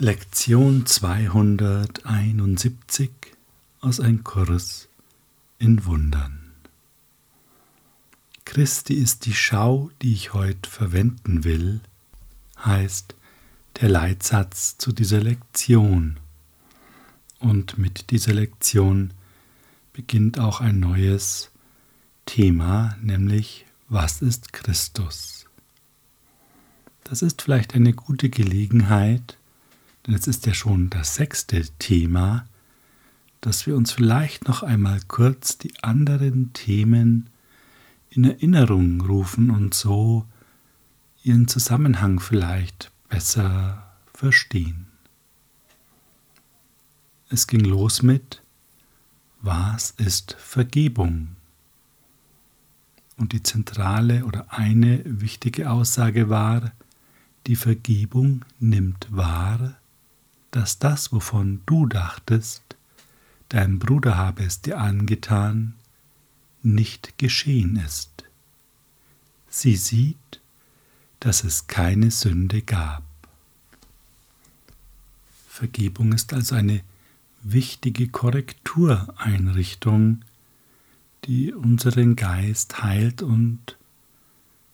Lektion 271 aus ein Kurs in Wundern. Christi ist die Schau, die ich heute verwenden will, heißt der Leitsatz zu dieser Lektion. Und mit dieser Lektion beginnt auch ein neues Thema, nämlich was ist Christus? Das ist vielleicht eine gute Gelegenheit, denn es ist ja schon das sechste Thema, dass wir uns vielleicht noch einmal kurz die anderen Themen in Erinnerung rufen und so ihren Zusammenhang vielleicht besser verstehen. Es ging los mit Was ist Vergebung? Und die zentrale oder eine wichtige Aussage war, die Vergebung nimmt wahr, dass das, wovon du dachtest, dein Bruder habe es dir angetan, nicht geschehen ist. Sie sieht, dass es keine Sünde gab. Vergebung ist also eine wichtige Korrektureinrichtung, die unseren Geist heilt und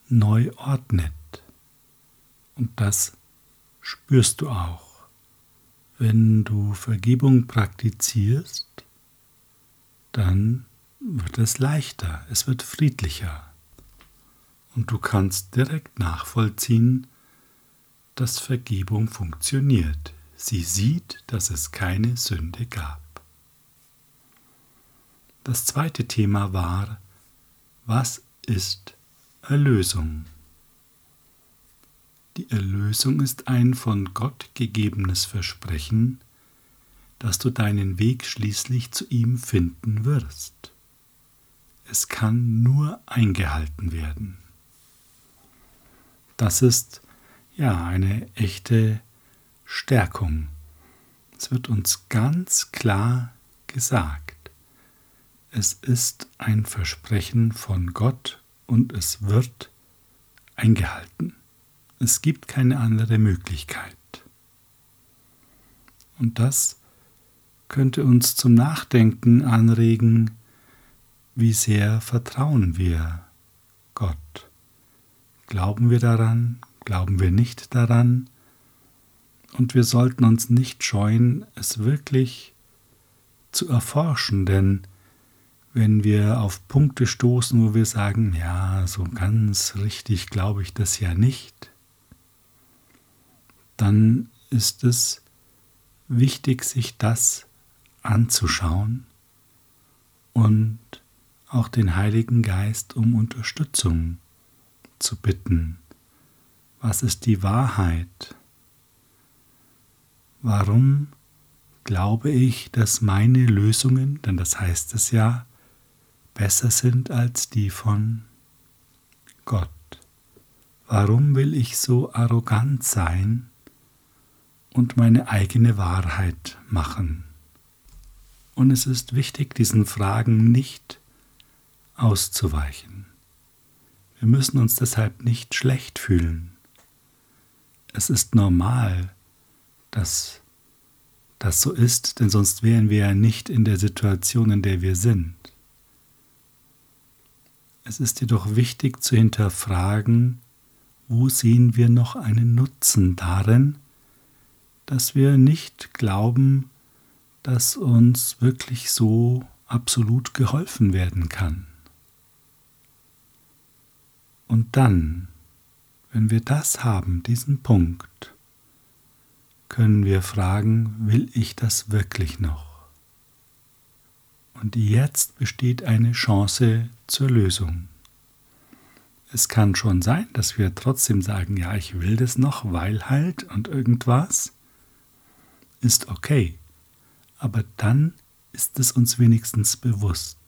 neu ordnet. Und das spürst du auch. Wenn du Vergebung praktizierst, dann wird es leichter, es wird friedlicher. Und du kannst direkt nachvollziehen, dass Vergebung funktioniert. Sie sieht, dass es keine Sünde gab. Das zweite Thema war, was ist Erlösung? Die Erlösung ist ein von Gott gegebenes Versprechen, dass du deinen Weg schließlich zu ihm finden wirst. Es kann nur eingehalten werden. Das ist ja eine echte Stärkung. Es wird uns ganz klar gesagt. Es ist ein Versprechen von Gott und es wird eingehalten. Es gibt keine andere Möglichkeit. Und das könnte uns zum Nachdenken anregen, wie sehr vertrauen wir Gott. Glauben wir daran, glauben wir nicht daran, und wir sollten uns nicht scheuen, es wirklich zu erforschen, denn wenn wir auf Punkte stoßen, wo wir sagen, ja, so ganz richtig glaube ich das ja nicht, dann ist es wichtig, sich das anzuschauen und auch den Heiligen Geist um Unterstützung zu bitten. Was ist die Wahrheit? Warum glaube ich, dass meine Lösungen, denn das heißt es ja, besser sind als die von Gott? Warum will ich so arrogant sein und meine eigene Wahrheit machen. Und es ist wichtig, diesen Fragen nicht auszuweichen. Wir müssen uns deshalb nicht schlecht fühlen. Es ist normal, dass das so ist, denn sonst wären wir ja nicht in der Situation, in der wir sind. Es ist jedoch wichtig zu hinterfragen, wo sehen wir noch einen Nutzen darin, dass wir nicht glauben, dass uns wirklich so absolut geholfen werden kann. Und dann, wenn wir das haben, diesen Punkt, können wir fragen, will ich das wirklich noch? Und jetzt besteht eine Chance zur Lösung. Es kann schon sein, dass wir trotzdem sagen, ja, ich will das noch, weil halt und irgendwas ist okay, aber dann ist es uns wenigstens bewusst.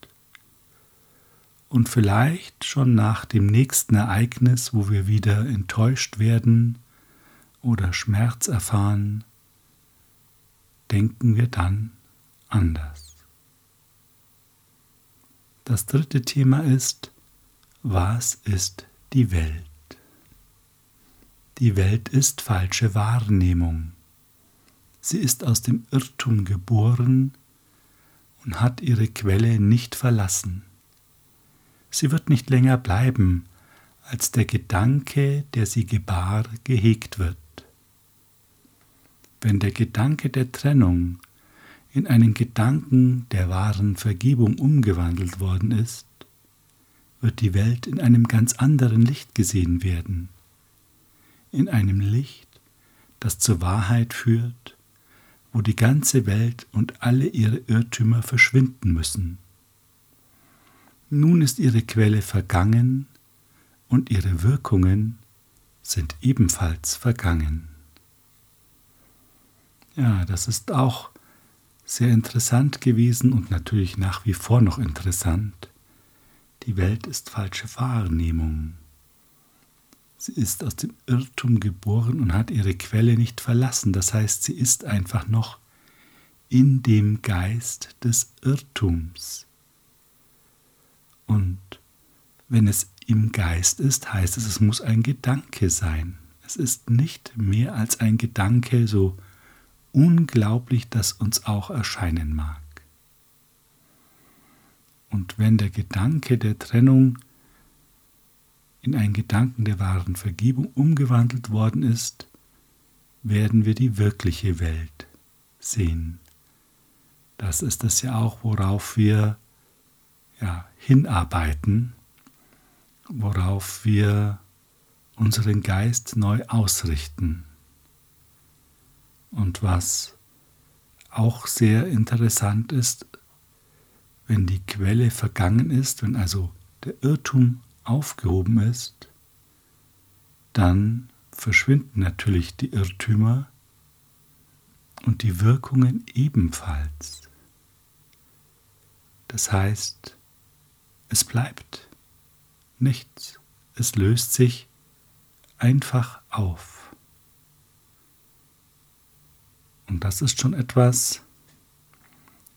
Und vielleicht schon nach dem nächsten Ereignis, wo wir wieder enttäuscht werden oder Schmerz erfahren, denken wir dann anders. Das dritte Thema ist, was ist die Welt? Die Welt ist falsche Wahrnehmung. Sie ist aus dem Irrtum geboren und hat ihre Quelle nicht verlassen. Sie wird nicht länger bleiben, als der Gedanke, der sie gebar, gehegt wird. Wenn der Gedanke der Trennung in einen Gedanken der wahren Vergebung umgewandelt worden ist, wird die Welt in einem ganz anderen Licht gesehen werden, in einem Licht, das zur Wahrheit führt, wo die ganze Welt und alle ihre Irrtümer verschwinden müssen. Nun ist ihre Quelle vergangen und ihre Wirkungen sind ebenfalls vergangen. Ja, das ist auch sehr interessant gewesen und natürlich nach wie vor noch interessant. Die Welt ist falsche Wahrnehmung. Sie ist aus dem Irrtum geboren und hat ihre Quelle nicht verlassen. Das heißt, sie ist einfach noch in dem Geist des Irrtums. Und wenn es im Geist ist, heißt es, es muss ein Gedanke sein. Es ist nicht mehr als ein Gedanke, so unglaublich das uns auch erscheinen mag. Und wenn der Gedanke der Trennung in einen Gedanken der wahren Vergebung umgewandelt worden ist, werden wir die wirkliche Welt sehen. Das ist es ja auch, worauf wir ja, hinarbeiten, worauf wir unseren Geist neu ausrichten. Und was auch sehr interessant ist, wenn die Quelle vergangen ist, wenn also der Irrtum aufgehoben ist, dann verschwinden natürlich die Irrtümer und die Wirkungen ebenfalls. Das heißt, es bleibt nichts, es löst sich einfach auf. Und das ist schon etwas,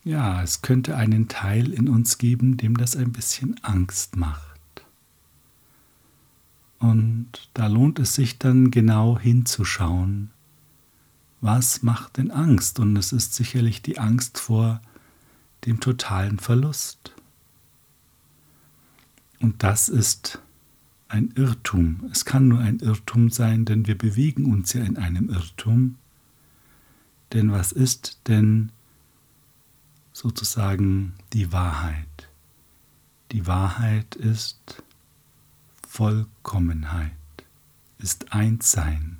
ja, es könnte einen Teil in uns geben, dem das ein bisschen Angst macht. Und da lohnt es sich dann genau hinzuschauen, was macht denn Angst? Und es ist sicherlich die Angst vor dem totalen Verlust. Und das ist ein Irrtum. Es kann nur ein Irrtum sein, denn wir bewegen uns ja in einem Irrtum. Denn was ist denn sozusagen die Wahrheit? Die Wahrheit ist Vollkommenheit, ist Einssein.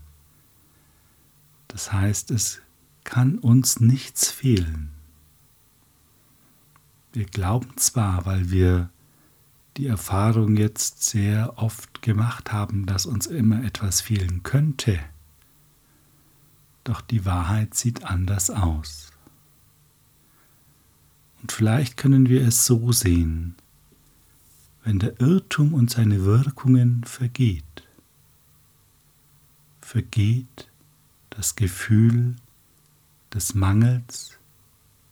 Das heißt, es kann uns nichts fehlen. Wir glauben zwar, weil wir die Erfahrung jetzt sehr oft gemacht haben, dass uns immer etwas fehlen könnte, doch die Wahrheit sieht anders aus. Und vielleicht können wir es so sehen, wenn der Irrtum und seine Wirkungen vergeht, vergeht das Gefühl des Mangels,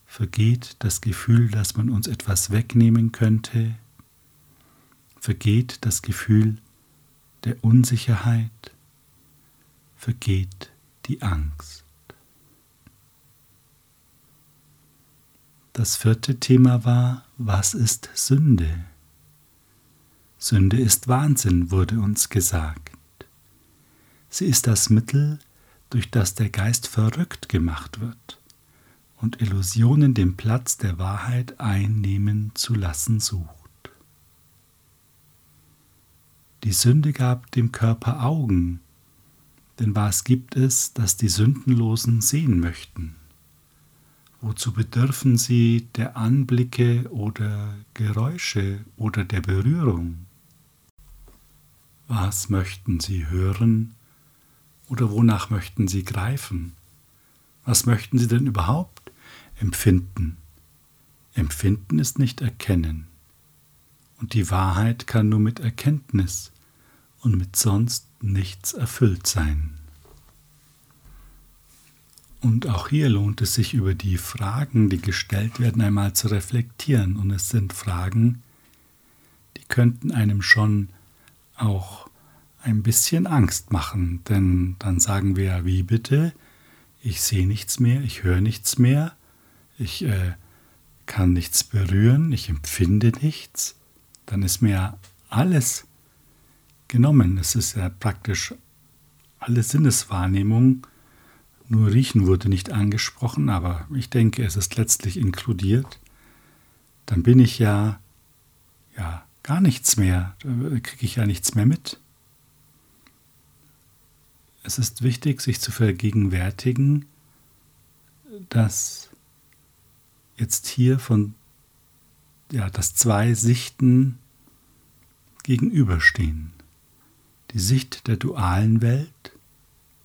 vergeht das Gefühl, dass man uns etwas wegnehmen könnte, vergeht das Gefühl der Unsicherheit, vergeht die Angst. Das vierte Thema war, was ist Sünde? Sünde ist Wahnsinn, wurde uns gesagt. Sie ist das Mittel, durch das der Geist verrückt gemacht wird und Illusionen den Platz der Wahrheit einnehmen zu lassen sucht. Die Sünde gab dem Körper Augen, denn was gibt es, das die Sündenlosen sehen möchten? Wozu bedürfen sie der Anblicke oder Geräusche oder der Berührung? Was möchten sie hören oder wonach möchten sie greifen? Was möchten sie denn überhaupt empfinden? Empfinden ist nicht erkennen. Und die Wahrheit kann nur mit Erkenntnis und mit sonst nichts erfüllt sein. Und auch hier lohnt es sich über die Fragen, die gestellt werden, einmal zu reflektieren. Und es sind Fragen, die könnten einem schon auch ein bisschen Angst machen, denn dann sagen wir ja, wie bitte? ich sehe nichts mehr, ich höre nichts mehr, ich äh, kann nichts berühren, ich empfinde nichts, dann ist mir alles genommen. Es ist ja praktisch alle Sinneswahrnehmung. Nur Riechen wurde nicht angesprochen, aber ich denke, es ist letztlich inkludiert. Dann bin ich ja, ja gar nichts mehr, da kriege ich ja nichts mehr mit. Es ist wichtig, sich zu vergegenwärtigen, dass jetzt hier von ja, dass zwei Sichten gegenüberstehen. Die Sicht der dualen Welt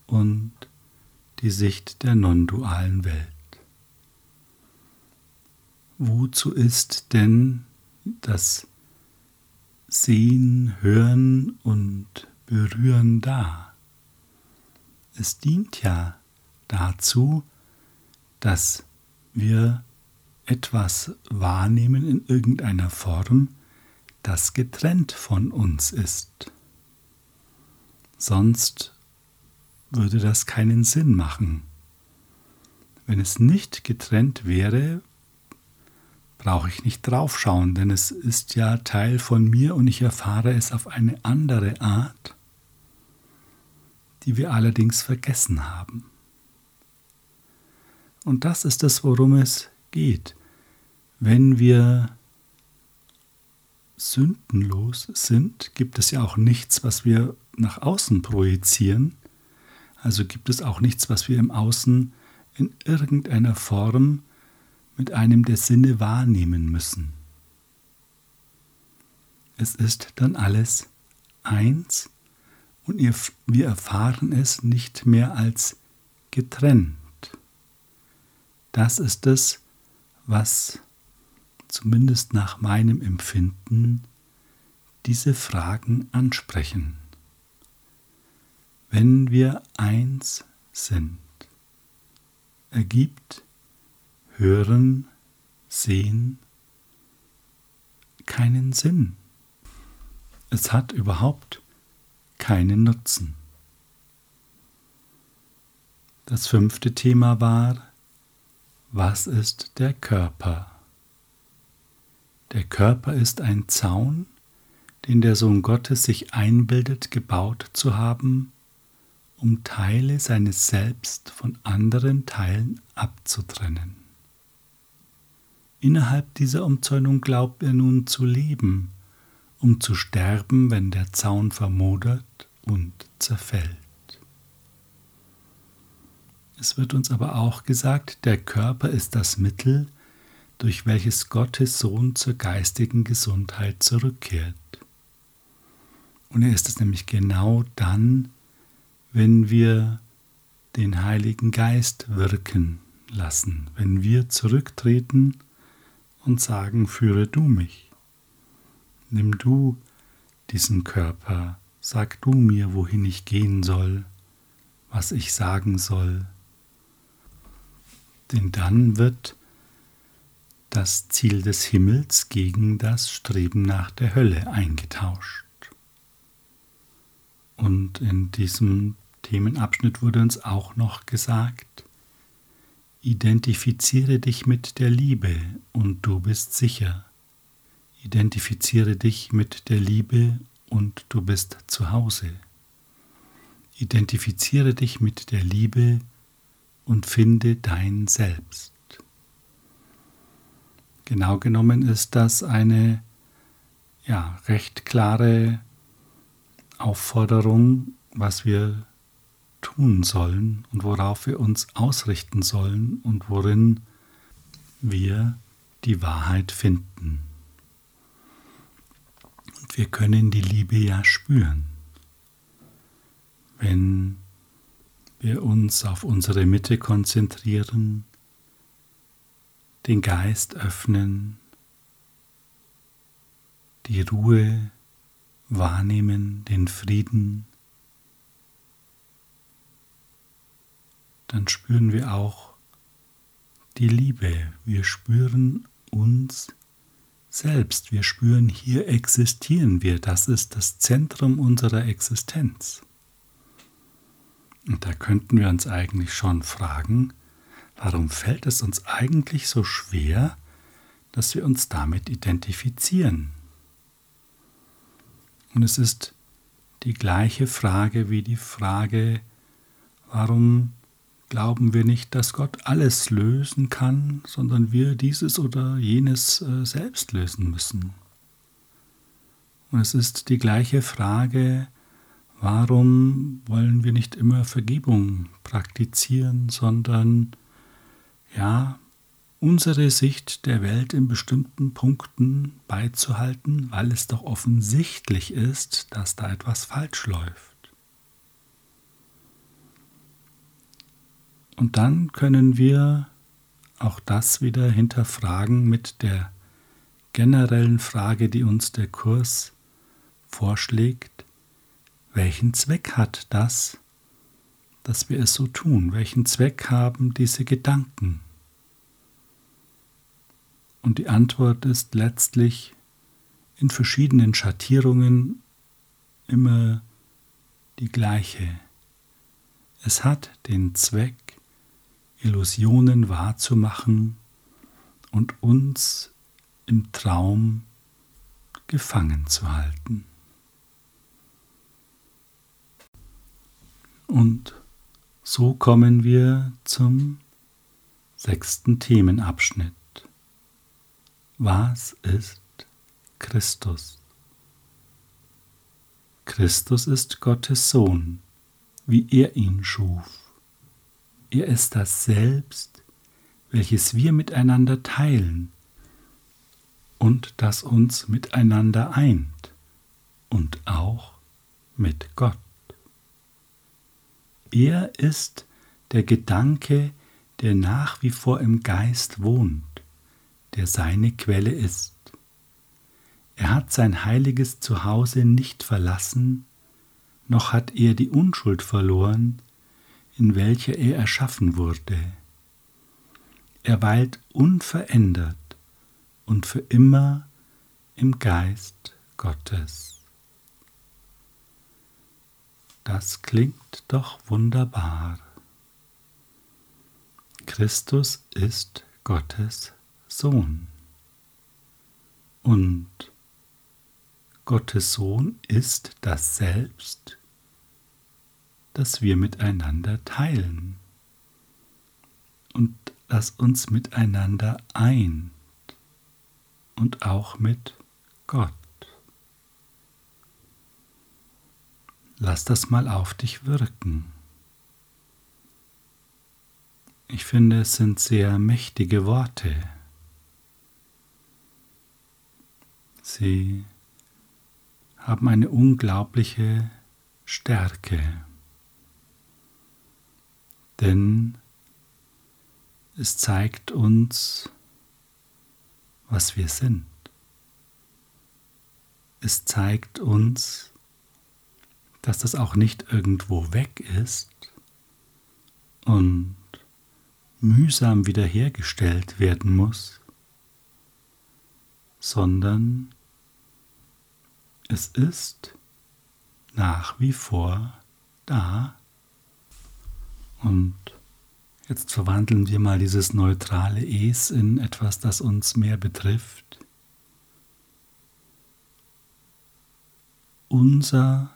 und die Sicht der non-dualen Welt. Wozu ist denn das Sehen, Hören und Berühren da? Es dient ja dazu, dass wir etwas wahrnehmen in irgendeiner Form, das getrennt von uns ist. Sonst würde das keinen Sinn machen. Wenn es nicht getrennt wäre, brauche ich nicht draufschauen, denn es ist ja Teil von mir und ich erfahre es auf eine andere Art, die wir allerdings vergessen haben. Und das ist es, worum es geht. Wenn wir sündenlos sind, gibt es ja auch nichts, was wir nach außen projizieren. Also gibt es auch nichts, was wir im Außen in irgendeiner Form mit einem der Sinne wahrnehmen müssen. Es ist dann alles eins und wir erfahren es nicht mehr als getrennt. Das ist es, was zumindest nach meinem Empfinden diese Fragen ansprechen. Wenn wir eins sind, ergibt Hören, Sehen keinen Sinn. Es hat überhaupt keinen Nutzen. Das fünfte Thema war was ist der Körper? Der Körper ist ein Zaun, den der Sohn Gottes sich einbildet, gebaut zu haben, um Teile seines Selbst von anderen Teilen abzutrennen. Innerhalb dieser Umzäunung glaubt er nun zu leben, um zu sterben, wenn der Zaun vermodert und zerfällt. Es wird uns aber auch gesagt, der Körper ist das Mittel, durch welches Gottes Sohn zur geistigen Gesundheit zurückkehrt. Und er ist es nämlich genau dann, wenn wir den Heiligen Geist wirken lassen, wenn wir zurücktreten und sagen, führe du mich, nimm du diesen Körper, sag du mir, wohin ich gehen soll, was ich sagen soll, denn dann wird das Ziel des Himmels gegen das Streben nach der Hölle eingetauscht. Und in diesem Themenabschnitt wurde uns auch noch gesagt, identifiziere dich mit der Liebe und du bist sicher. Identifiziere dich mit der Liebe und du bist zu Hause. Identifiziere dich mit der Liebe und finde dein Selbst. Genau genommen ist das eine ja, recht klare Aufforderung, was wir tun sollen und worauf wir uns ausrichten sollen und worin wir die Wahrheit finden. Und wir können die Liebe ja spüren. Wenn wir uns auf unsere Mitte konzentrieren, den Geist öffnen, die Ruhe wahrnehmen, den Frieden, dann spüren wir auch die Liebe. Wir spüren uns selbst. Wir spüren, hier existieren wir. Das ist das Zentrum unserer Existenz. Und da könnten wir uns eigentlich schon fragen, warum fällt es uns eigentlich so schwer, dass wir uns damit identifizieren? Und es ist die gleiche Frage wie die Frage, warum glauben wir nicht, dass Gott alles lösen kann, sondern wir dieses oder jenes äh, selbst lösen müssen. Und es ist die gleiche Frage, Warum wollen wir nicht immer Vergebung praktizieren, sondern ja, unsere Sicht der Welt in bestimmten Punkten beizuhalten, weil es doch offensichtlich ist, dass da etwas falsch läuft. Und dann können wir auch das wieder hinterfragen mit der generellen Frage, die uns der Kurs vorschlägt, welchen Zweck hat das, dass wir es so tun? Welchen Zweck haben diese Gedanken? Und die Antwort ist letztlich in verschiedenen Schattierungen immer die gleiche. Es hat den Zweck, Illusionen wahrzumachen und uns im Traum gefangen zu halten. Und so kommen wir zum sechsten Themenabschnitt. Was ist Christus? Christus ist Gottes Sohn, wie er ihn schuf. Er ist das Selbst, welches wir miteinander teilen und das uns miteinander eint und auch mit Gott. Er ist der Gedanke, der nach wie vor im Geist wohnt, der seine Quelle ist. Er hat sein heiliges Zuhause nicht verlassen, noch hat er die Unschuld verloren, in welcher er erschaffen wurde. Er weilt unverändert und für immer im Geist Gottes. Das klingt doch wunderbar. Christus ist Gottes Sohn. Und Gottes Sohn ist das Selbst, das wir miteinander teilen und das uns miteinander eint und auch mit Gott. Lass das mal auf dich wirken. Ich finde, es sind sehr mächtige Worte. Sie haben eine unglaubliche Stärke, denn es zeigt uns, was wir sind. Es zeigt uns, dass das auch nicht irgendwo weg ist und mühsam wiederhergestellt werden muss, sondern es ist nach wie vor da und jetzt verwandeln wir mal dieses neutrale Es in etwas, das uns mehr betrifft. Unser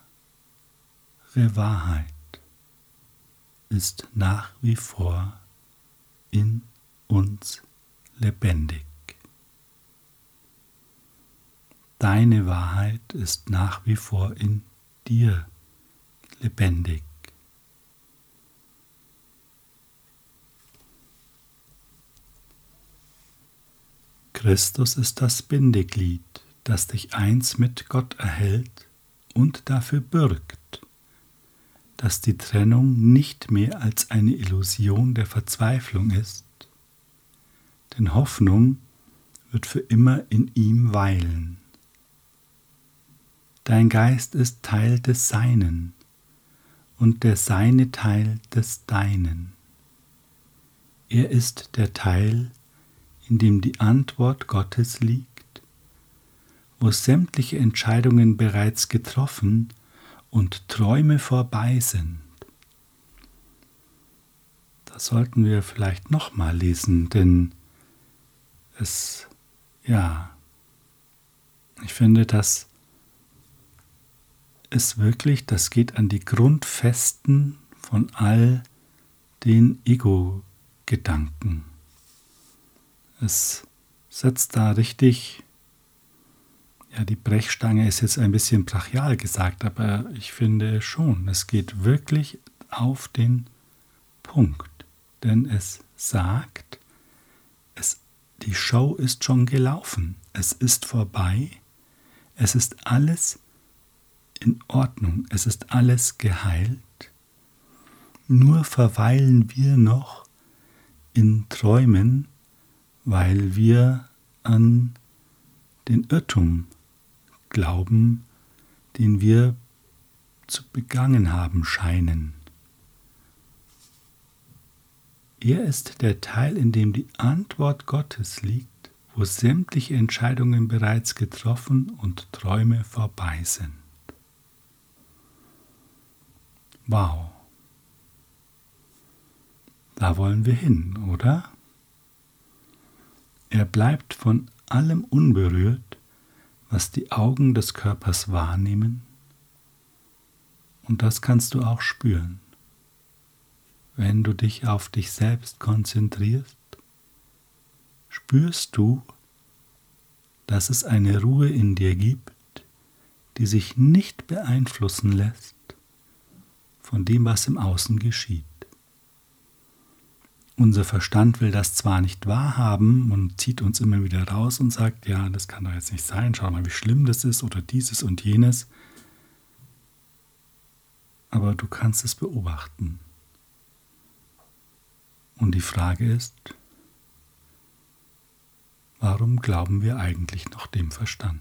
wahre Wahrheit ist nach wie vor in uns lebendig. Deine Wahrheit ist nach wie vor in dir lebendig. Christus ist das Bindeglied, das dich eins mit Gott erhält und dafür bürgt, dass die Trennung nicht mehr als eine Illusion der Verzweiflung ist, denn Hoffnung wird für immer in ihm weilen. Dein Geist ist Teil des Seinen und der Seine Teil des Deinen. Er ist der Teil, in dem die Antwort Gottes liegt, wo sämtliche Entscheidungen bereits getroffen und Träume vorbei sind, Das sollten wir vielleicht nochmal lesen, denn es, ja, ich finde, das ist wirklich, das geht an die Grundfesten von all den Ego-Gedanken. Es setzt da richtig, ja, die Brechstange ist jetzt ein bisschen brachial gesagt, aber ich finde schon, es geht wirklich auf den Punkt, denn es sagt, es, die Show ist schon gelaufen, es ist vorbei, es ist alles in Ordnung, es ist alles geheilt, nur verweilen wir noch in Träumen, weil wir an den Irrtum glauben, den wir zu begangen haben scheinen. Er ist der Teil, in dem die Antwort Gottes liegt, wo sämtliche Entscheidungen bereits getroffen und Träume vorbei sind. Wow. Da wollen wir hin, oder? Er bleibt von allem unberührt, was die Augen des Körpers wahrnehmen, und das kannst du auch spüren wenn du dich auf dich selbst konzentrierst, spürst du, dass es eine Ruhe in dir gibt, die sich nicht beeinflussen lässt von dem, was im Außen geschieht. Unser Verstand will das zwar nicht wahrhaben und zieht uns immer wieder raus und sagt, ja, das kann doch jetzt nicht sein, schau mal, wie schlimm das ist oder dieses und jenes, aber du kannst es beobachten. Und die Frage ist, warum glauben wir eigentlich noch dem Verstand?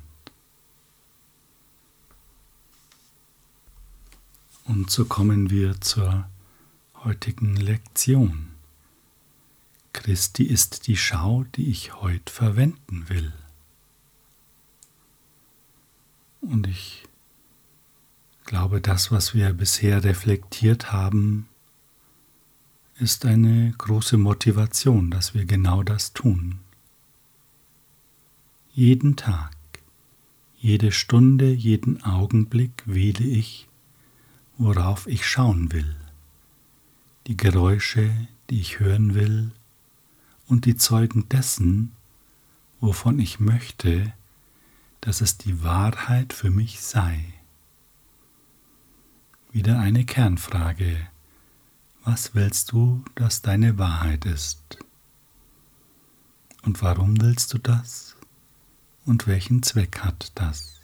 Und so kommen wir zur heutigen Lektion. Christi ist die Schau, die ich heute verwenden will. Und ich glaube, das, was wir bisher reflektiert haben, ist eine große Motivation, dass wir genau das tun. Jeden Tag, jede Stunde, jeden Augenblick wähle ich, worauf ich schauen will, die Geräusche, die ich hören will und die Zeugen dessen, wovon ich möchte, dass es die Wahrheit für mich sei. Wieder eine Kernfrage was willst du, dass deine Wahrheit ist? Und warum willst du das? Und welchen Zweck hat das?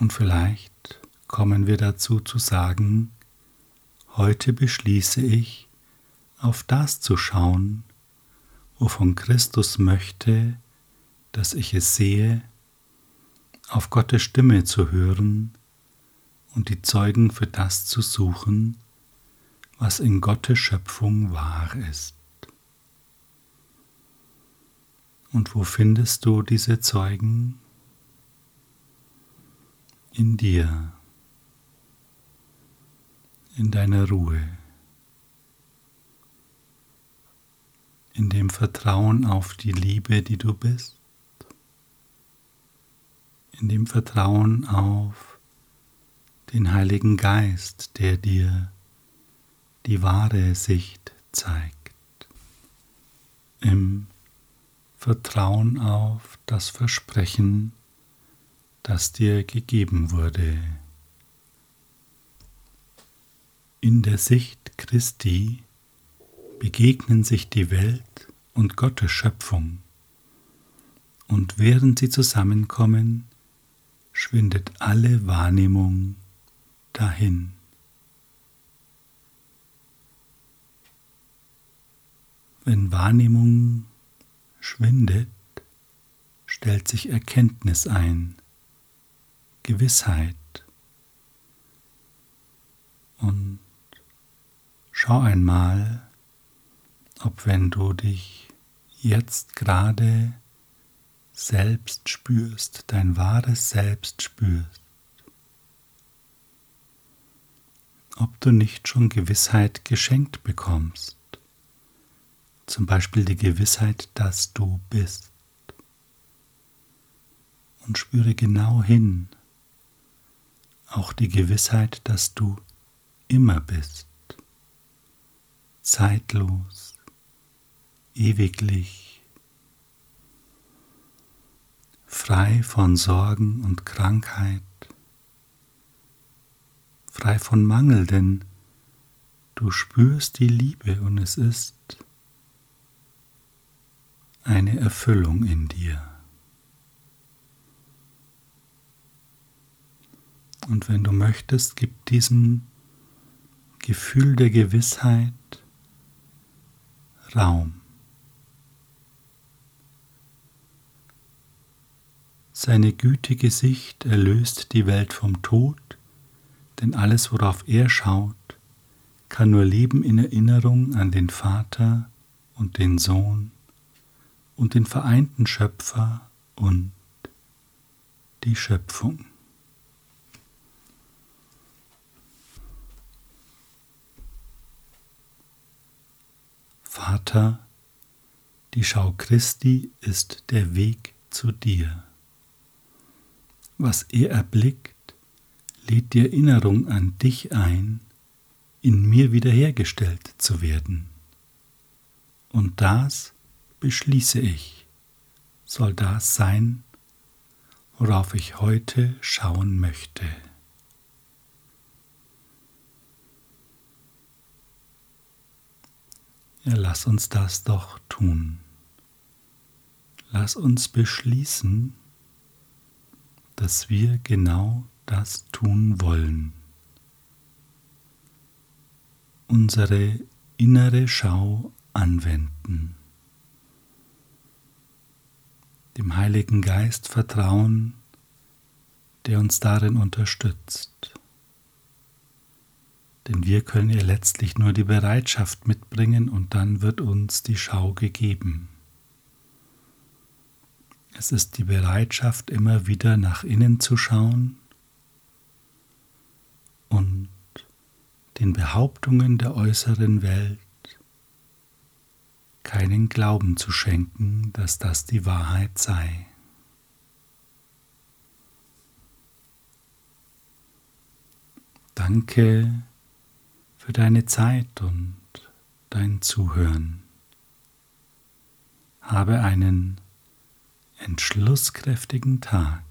Und vielleicht kommen wir dazu zu sagen, heute beschließe ich, auf das zu schauen, wovon Christus möchte, dass ich es sehe, auf Gottes Stimme zu hören, und die Zeugen für das zu suchen, was in Gottes Schöpfung wahr ist. Und wo findest du diese Zeugen? In dir, in deiner Ruhe, in dem Vertrauen auf die Liebe, die du bist, in dem Vertrauen auf den Heiligen Geist, der dir die wahre Sicht zeigt, im Vertrauen auf das Versprechen, das dir gegeben wurde. In der Sicht Christi begegnen sich die Welt und Gottes Schöpfung, und während sie zusammenkommen, schwindet alle Wahrnehmung dahin. Wenn Wahrnehmung schwindet, stellt sich Erkenntnis ein, Gewissheit. Und schau einmal, ob wenn du dich jetzt gerade selbst spürst, dein wahres Selbst spürst, ob du nicht schon Gewissheit geschenkt bekommst. Zum Beispiel die Gewissheit, dass du bist. Und spüre genau hin, auch die Gewissheit, dass du immer bist, zeitlos, ewiglich, frei von Sorgen und Krankheit, frei von Mangel, denn du spürst die Liebe und es ist eine Erfüllung in dir. Und wenn du möchtest, gib diesem Gefühl der Gewissheit Raum. Seine gütige Sicht erlöst die Welt vom Tod, denn alles, worauf er schaut, kann nur leben in Erinnerung an den Vater und den Sohn und den vereinten Schöpfer und die Schöpfung. Vater, die Schau Christi ist der Weg zu dir. Was er erblickt, lädt die Erinnerung an dich ein, in mir wiederhergestellt zu werden. Und das beschließe ich, soll das sein, worauf ich heute schauen möchte. Ja, lass uns das doch tun. Lass uns beschließen, dass wir genau das tun wollen. Unsere innere Schau anwenden dem Heiligen Geist vertrauen, der uns darin unterstützt. Denn wir können ihr letztlich nur die Bereitschaft mitbringen und dann wird uns die Schau gegeben. Es ist die Bereitschaft, immer wieder nach innen zu schauen und den Behauptungen der äußeren Welt keinen Glauben zu schenken, dass das die Wahrheit sei. Danke für deine Zeit und dein Zuhören. Habe einen entschlusskräftigen Tag.